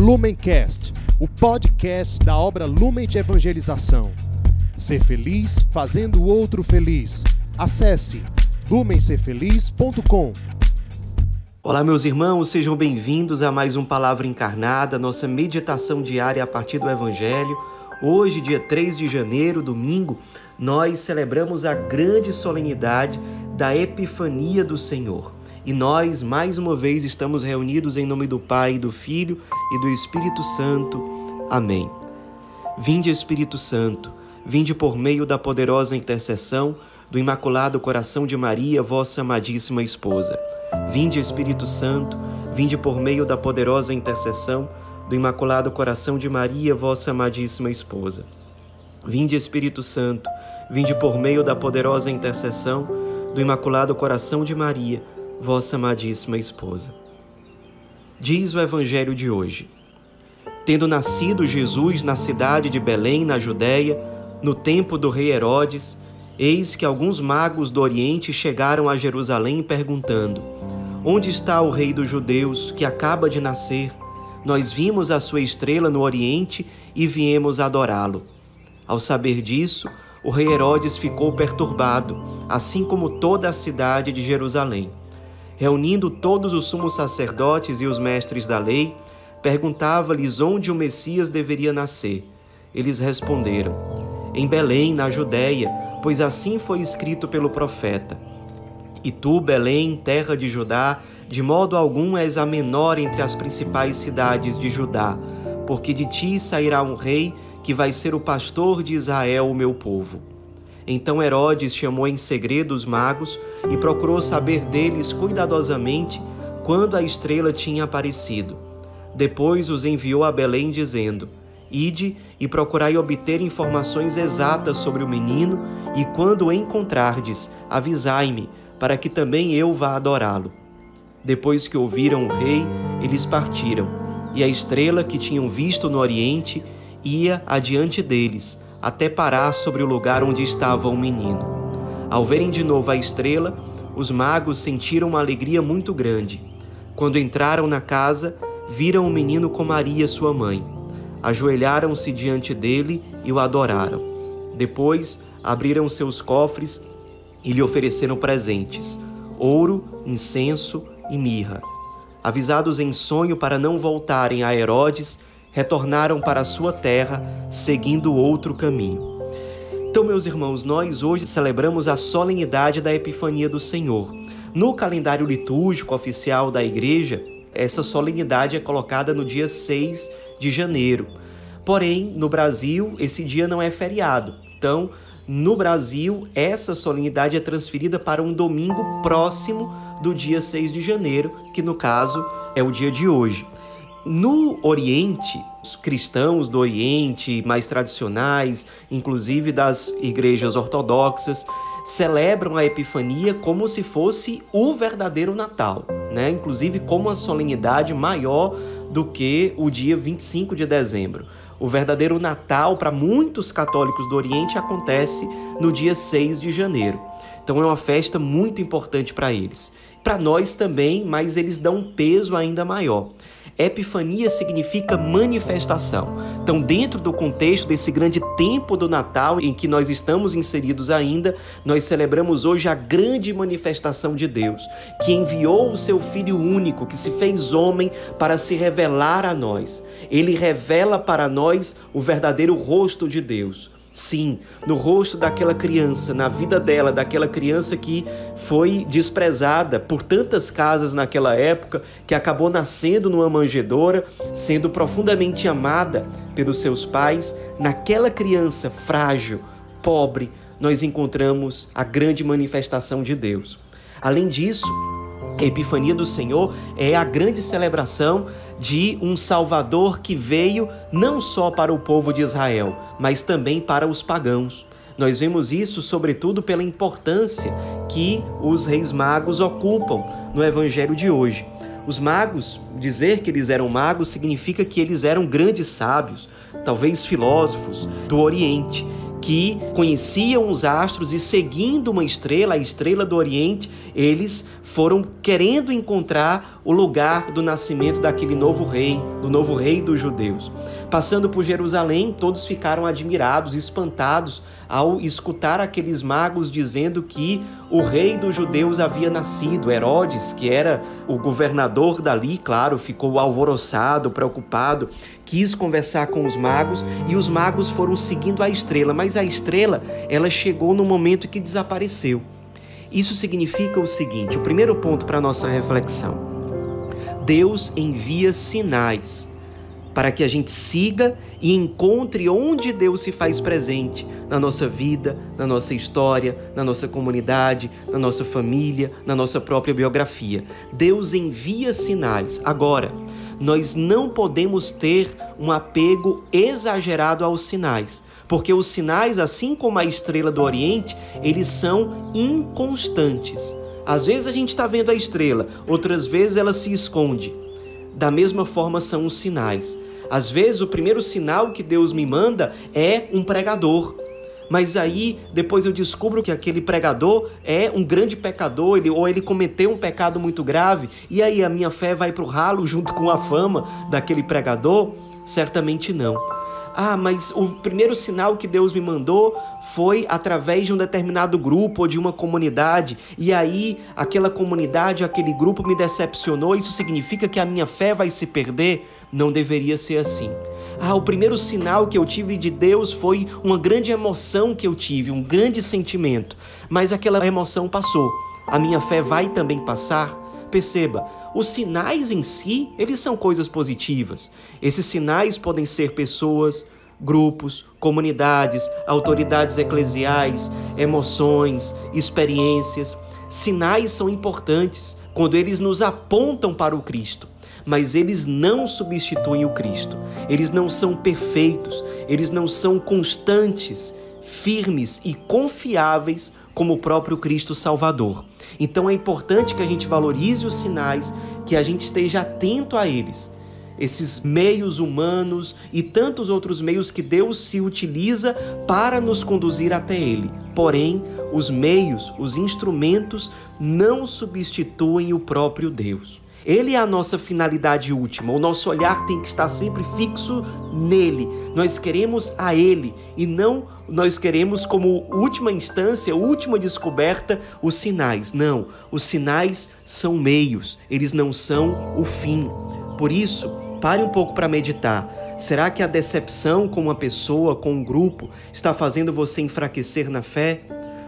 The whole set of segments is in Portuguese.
Lumencast, o podcast da obra Lumen de Evangelização. Ser feliz fazendo o outro feliz. Acesse lumencerfeliz.com. Olá, meus irmãos, sejam bem-vindos a mais um Palavra Encarnada, nossa meditação diária a partir do Evangelho. Hoje, dia 3 de janeiro, domingo, nós celebramos a grande solenidade da Epifania do Senhor. E nós, mais uma vez, estamos reunidos em nome do Pai, do Filho e do Espírito Santo. Amém. Vinde, Espírito Santo, vinde por meio da poderosa intercessão do Imaculado Coração de Maria, vossa amadíssima esposa. Vinde, Espírito Santo, vinde por meio da poderosa intercessão do Imaculado Coração de Maria, vossa amadíssima esposa. Vinde, Espírito Santo, vinde por meio da poderosa intercessão do Imaculado Coração de Maria, vossa amadíssima esposa. Diz o Evangelho de hoje: Tendo nascido Jesus na cidade de Belém, na Judéia, no tempo do rei Herodes, eis que alguns magos do Oriente chegaram a Jerusalém perguntando: Onde está o rei dos judeus que acaba de nascer? Nós vimos a sua estrela no Oriente e viemos adorá-lo. Ao saber disso, o rei Herodes ficou perturbado, assim como toda a cidade de Jerusalém reunindo todos os sumos sacerdotes e os mestres da lei, perguntava-lhes onde o Messias deveria nascer. Eles responderam: Em Belém, na Judéia, pois assim foi escrito pelo profeta. E tu, Belém, terra de Judá, de modo algum és a menor entre as principais cidades de Judá, porque de ti sairá um rei que vai ser o pastor de Israel, o meu povo. Então Herodes chamou em segredo os magos e procurou saber deles cuidadosamente quando a estrela tinha aparecido. Depois os enviou a Belém, dizendo: Ide e procurai obter informações exatas sobre o menino, e quando o encontrardes, avisai-me, para que também eu vá adorá-lo. Depois que ouviram o rei, eles partiram, e a estrela que tinham visto no oriente ia adiante deles até parar sobre o lugar onde estava o menino. Ao verem de novo a estrela, os magos sentiram uma alegria muito grande. Quando entraram na casa, viram o menino com Maria, sua mãe. Ajoelharam-se diante dele e o adoraram. Depois, abriram seus cofres e lhe ofereceram presentes: ouro, incenso e mirra. Avisados em sonho para não voltarem a Herodes, retornaram para a sua terra, seguindo outro caminho. Então, meus irmãos, nós hoje celebramos a solenidade da Epifania do Senhor. No calendário litúrgico oficial da igreja, essa solenidade é colocada no dia 6 de janeiro. Porém, no Brasil, esse dia não é feriado. Então, no Brasil, essa solenidade é transferida para um domingo próximo do dia 6 de janeiro, que no caso é o dia de hoje. No Oriente, os cristãos do Oriente, mais tradicionais, inclusive das igrejas ortodoxas, celebram a Epifania como se fosse o verdadeiro Natal, né? inclusive como uma solenidade maior do que o dia 25 de dezembro. O verdadeiro Natal, para muitos católicos do Oriente, acontece no dia 6 de janeiro. Então é uma festa muito importante para eles. Para nós também, mas eles dão um peso ainda maior. Epifania significa manifestação. Então, dentro do contexto desse grande tempo do Natal em que nós estamos inseridos ainda, nós celebramos hoje a grande manifestação de Deus, que enviou o seu Filho único, que se fez homem para se revelar a nós. Ele revela para nós o verdadeiro rosto de Deus. Sim, no rosto daquela criança, na vida dela, daquela criança que foi desprezada por tantas casas naquela época, que acabou nascendo numa manjedoura, sendo profundamente amada pelos seus pais, naquela criança frágil, pobre, nós encontramos a grande manifestação de Deus. Além disso, a Epifania do Senhor é a grande celebração de um Salvador que veio não só para o povo de Israel, mas também para os pagãos. Nós vemos isso, sobretudo, pela importância que os reis magos ocupam no evangelho de hoje. Os magos, dizer que eles eram magos significa que eles eram grandes sábios, talvez filósofos do Oriente que conheciam os astros e seguindo uma estrela, a estrela do Oriente, eles foram querendo encontrar o lugar do nascimento daquele novo rei, do novo rei dos judeus. Passando por Jerusalém, todos ficaram admirados, espantados ao escutar aqueles magos dizendo que o rei dos judeus havia nascido. Herodes, que era o governador dali, claro, ficou alvoroçado, preocupado, quis conversar com os magos e os magos foram seguindo a estrela, mas a estrela, ela chegou no momento que desapareceu. Isso significa o seguinte: o primeiro ponto para nossa reflexão. Deus envia sinais para que a gente siga e encontre onde Deus se faz presente na nossa vida, na nossa história, na nossa comunidade, na nossa família, na nossa própria biografia. Deus envia sinais. Agora, nós não podemos ter um apego exagerado aos sinais, porque os sinais, assim como a estrela do Oriente, eles são inconstantes. Às vezes a gente está vendo a estrela, outras vezes ela se esconde. Da mesma forma são os sinais. Às vezes o primeiro sinal que Deus me manda é um pregador. Mas aí depois eu descubro que aquele pregador é um grande pecador, ele, ou ele cometeu um pecado muito grave, e aí a minha fé vai para o ralo junto com a fama daquele pregador? Certamente não. Ah, mas o primeiro sinal que Deus me mandou foi através de um determinado grupo ou de uma comunidade, e aí aquela comunidade, aquele grupo me decepcionou, isso significa que a minha fé vai se perder? Não deveria ser assim. Ah, o primeiro sinal que eu tive de Deus foi uma grande emoção que eu tive, um grande sentimento, mas aquela emoção passou. A minha fé vai também passar? Perceba, os sinais em si, eles são coisas positivas. Esses sinais podem ser pessoas, grupos, comunidades, autoridades eclesiais, emoções, experiências. Sinais são importantes quando eles nos apontam para o Cristo, mas eles não substituem o Cristo. Eles não são perfeitos, eles não são constantes, firmes e confiáveis como o próprio Cristo Salvador. Então é importante que a gente valorize os sinais, que a gente esteja atento a eles. Esses meios humanos e tantos outros meios que Deus se utiliza para nos conduzir até Ele. Porém, os meios, os instrumentos não substituem o próprio Deus. Ele é a nossa finalidade última. O nosso olhar tem que estar sempre fixo nele. Nós queremos a ele e não nós queremos como última instância, última descoberta, os sinais. Não, os sinais são meios, eles não são o fim. Por isso, pare um pouco para meditar. Será que a decepção com uma pessoa, com um grupo, está fazendo você enfraquecer na fé?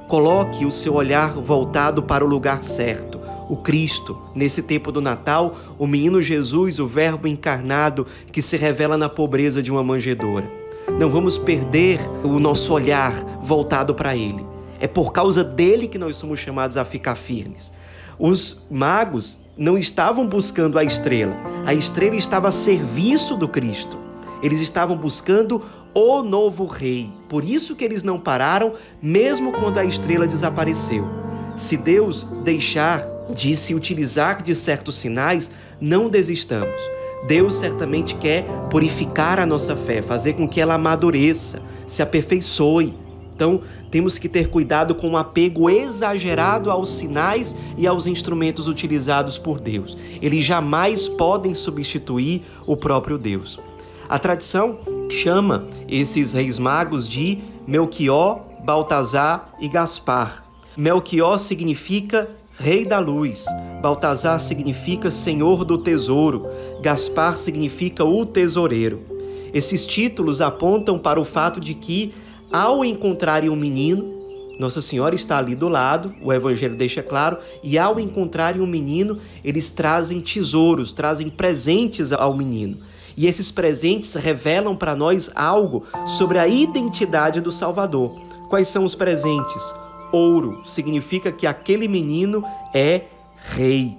Coloque o seu olhar voltado para o lugar certo o Cristo. Nesse tempo do Natal, o menino Jesus, o Verbo encarnado que se revela na pobreza de uma manjedoura. Não vamos perder o nosso olhar voltado para Ele. É por causa dele que nós somos chamados a ficar firmes. Os magos não estavam buscando a estrela, a estrela estava a serviço do Cristo. Eles estavam buscando o novo rei. Por isso que eles não pararam, mesmo quando a estrela desapareceu. Se Deus deixar de se utilizar de certos sinais, não desistamos. Deus certamente quer purificar a nossa fé, fazer com que ela amadureça, se aperfeiçoe. Então, temos que ter cuidado com o um apego exagerado aos sinais e aos instrumentos utilizados por Deus. Eles jamais podem substituir o próprio Deus. A tradição chama esses reis magos de Melquió, Baltazar e Gaspar. Melquió significa Rei da Luz. Baltazar significa Senhor do Tesouro. Gaspar significa o tesoureiro. Esses títulos apontam para o fato de que, ao encontrarem um menino, Nossa Senhora está ali do lado, o Evangelho deixa claro, e ao encontrarem um menino, eles trazem tesouros, trazem presentes ao menino. E esses presentes revelam para nós algo sobre a identidade do Salvador. Quais são os presentes? Ouro significa que aquele menino é rei.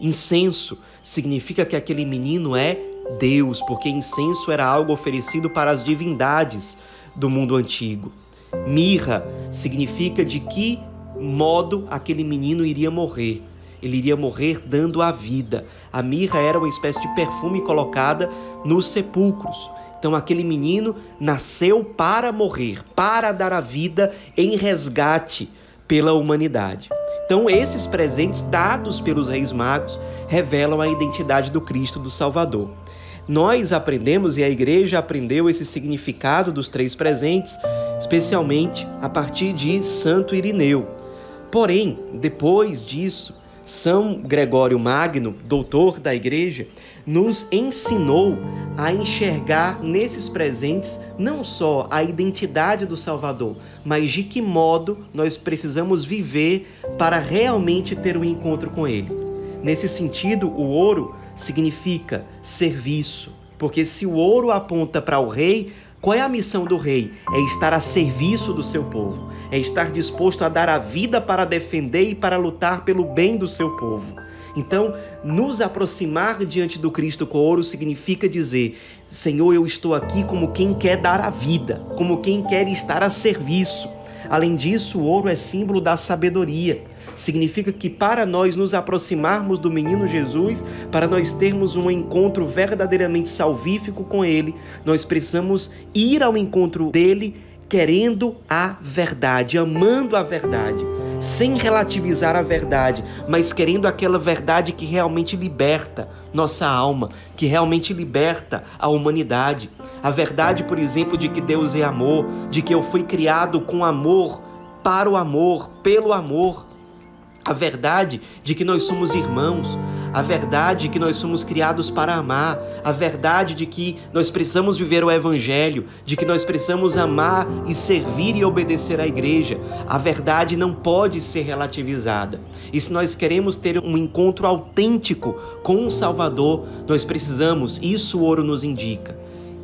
Incenso significa que aquele menino é Deus, porque incenso era algo oferecido para as divindades do mundo antigo. Mirra significa de que modo aquele menino iria morrer. Ele iria morrer dando a vida. A mirra era uma espécie de perfume colocada nos sepulcros. Então aquele menino nasceu para morrer, para dar a vida em resgate pela humanidade. Então esses presentes dados pelos reis magos revelam a identidade do Cristo do Salvador. Nós aprendemos e a igreja aprendeu esse significado dos três presentes, especialmente a partir de Santo Irineu. Porém, depois disso, São Gregório Magno, doutor da igreja, nos ensinou a enxergar nesses presentes não só a identidade do Salvador, mas de que modo nós precisamos viver para realmente ter um encontro com Ele. Nesse sentido, o ouro significa serviço, porque se o ouro aponta para o rei, qual é a missão do rei? É estar a serviço do seu povo, é estar disposto a dar a vida para defender e para lutar pelo bem do seu povo. Então, nos aproximar diante do Cristo com ouro significa dizer: Senhor, eu estou aqui como quem quer dar a vida, como quem quer estar a serviço. Além disso, o ouro é símbolo da sabedoria. Significa que para nós nos aproximarmos do menino Jesus, para nós termos um encontro verdadeiramente salvífico com ele, nós precisamos ir ao encontro dele querendo a verdade, amando a verdade, sem relativizar a verdade, mas querendo aquela verdade que realmente liberta nossa alma, que realmente liberta a humanidade. A verdade, por exemplo, de que Deus é amor, de que eu fui criado com amor, para o amor, pelo amor a verdade de que nós somos irmãos, a verdade de que nós somos criados para amar, a verdade de que nós precisamos viver o Evangelho, de que nós precisamos amar e servir e obedecer à igreja. A verdade não pode ser relativizada. E se nós queremos ter um encontro autêntico com o Salvador, nós precisamos, isso o ouro nos indica,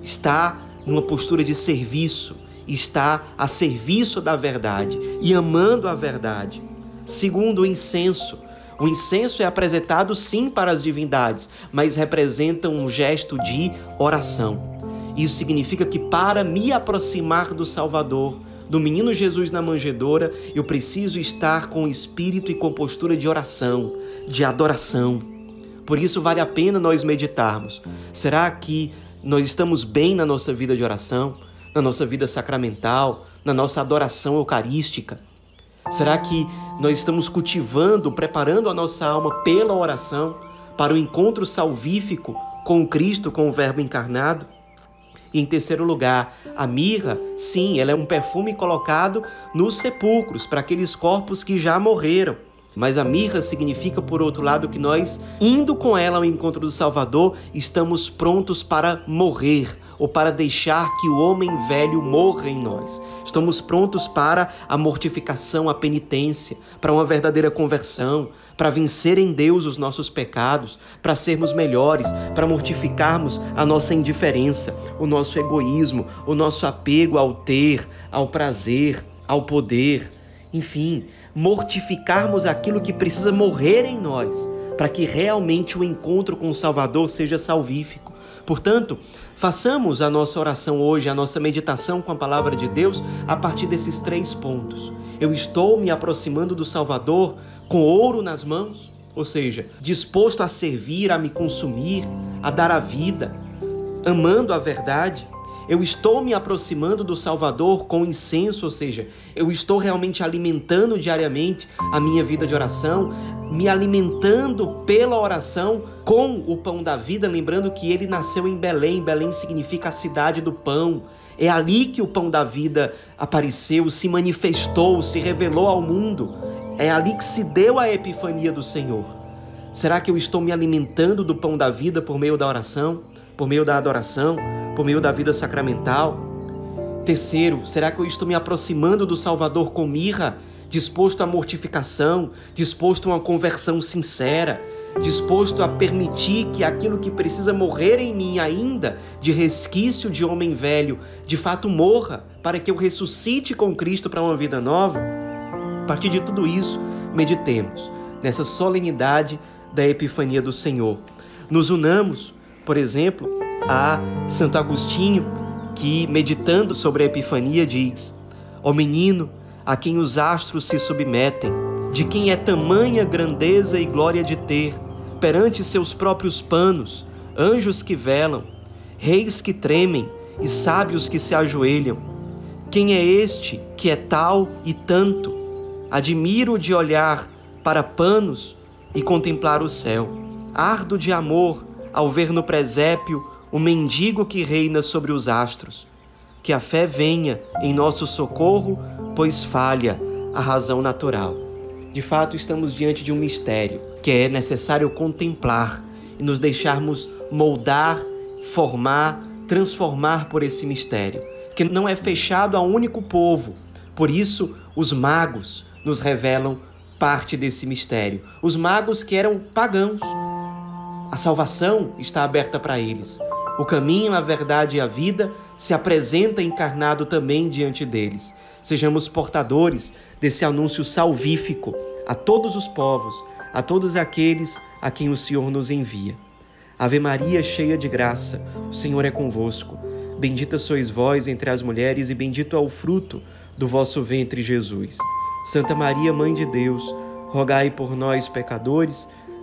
estar numa postura de serviço, estar a serviço da verdade e amando a verdade. Segundo, o incenso. O incenso é apresentado sim para as divindades, mas representa um gesto de oração. Isso significa que para me aproximar do Salvador, do menino Jesus na manjedoura, eu preciso estar com espírito e com postura de oração, de adoração. Por isso vale a pena nós meditarmos. Será que nós estamos bem na nossa vida de oração, na nossa vida sacramental, na nossa adoração eucarística? Será que nós estamos cultivando, preparando a nossa alma pela oração para o encontro salvífico com Cristo, com o Verbo encarnado? E em terceiro lugar, a mirra, sim, ela é um perfume colocado nos sepulcros para aqueles corpos que já morreram. Mas a mirra significa, por outro lado, que nós, indo com ela ao encontro do Salvador, estamos prontos para morrer ou para deixar que o homem velho morra em nós. Estamos prontos para a mortificação, a penitência, para uma verdadeira conversão, para vencer em Deus os nossos pecados, para sermos melhores, para mortificarmos a nossa indiferença, o nosso egoísmo, o nosso apego ao ter, ao prazer, ao poder, enfim, mortificarmos aquilo que precisa morrer em nós, para que realmente o encontro com o Salvador seja salvífico. Portanto, façamos a nossa oração hoje, a nossa meditação com a palavra de Deus a partir desses três pontos. Eu estou me aproximando do Salvador com ouro nas mãos, ou seja, disposto a servir, a me consumir, a dar a vida, amando a verdade. Eu estou me aproximando do Salvador com incenso, ou seja, eu estou realmente alimentando diariamente a minha vida de oração, me alimentando pela oração com o pão da vida, lembrando que ele nasceu em Belém. Belém significa a cidade do pão. É ali que o pão da vida apareceu, se manifestou, se revelou ao mundo. É ali que se deu a epifania do Senhor. Será que eu estou me alimentando do pão da vida por meio da oração, por meio da adoração? por meio da vida sacramental? Terceiro, será que eu estou me aproximando do Salvador com mirra, disposto à mortificação, disposto a uma conversão sincera, disposto a permitir que aquilo que precisa morrer em mim ainda, de resquício de homem velho, de fato morra, para que eu ressuscite com Cristo para uma vida nova? A partir de tudo isso, meditemos nessa solenidade da Epifania do Senhor. Nos unamos, por exemplo, a Santo Agostinho, que, meditando sobre a Epifania, diz: Ó menino, a quem os astros se submetem, de quem é tamanha grandeza e glória de ter, perante seus próprios panos, anjos que velam, reis que tremem e sábios que se ajoelham. Quem é este que é tal e tanto? Admiro de olhar para panos e contemplar o céu. ardo de amor ao ver no presépio o mendigo que reina sobre os astros. Que a fé venha em nosso socorro, pois falha a razão natural. De fato, estamos diante de um mistério que é necessário contemplar e nos deixarmos moldar, formar, transformar por esse mistério, que não é fechado a um único povo. Por isso, os magos nos revelam parte desse mistério. Os magos que eram pagãos. A salvação está aberta para eles. O caminho, a verdade e a vida se apresenta encarnado também diante deles. Sejamos portadores desse anúncio salvífico a todos os povos, a todos aqueles a quem o Senhor nos envia. Ave Maria, cheia de graça, o Senhor é convosco. Bendita sois vós entre as mulheres, e bendito é o fruto do vosso ventre, Jesus. Santa Maria, Mãe de Deus, rogai por nós, pecadores,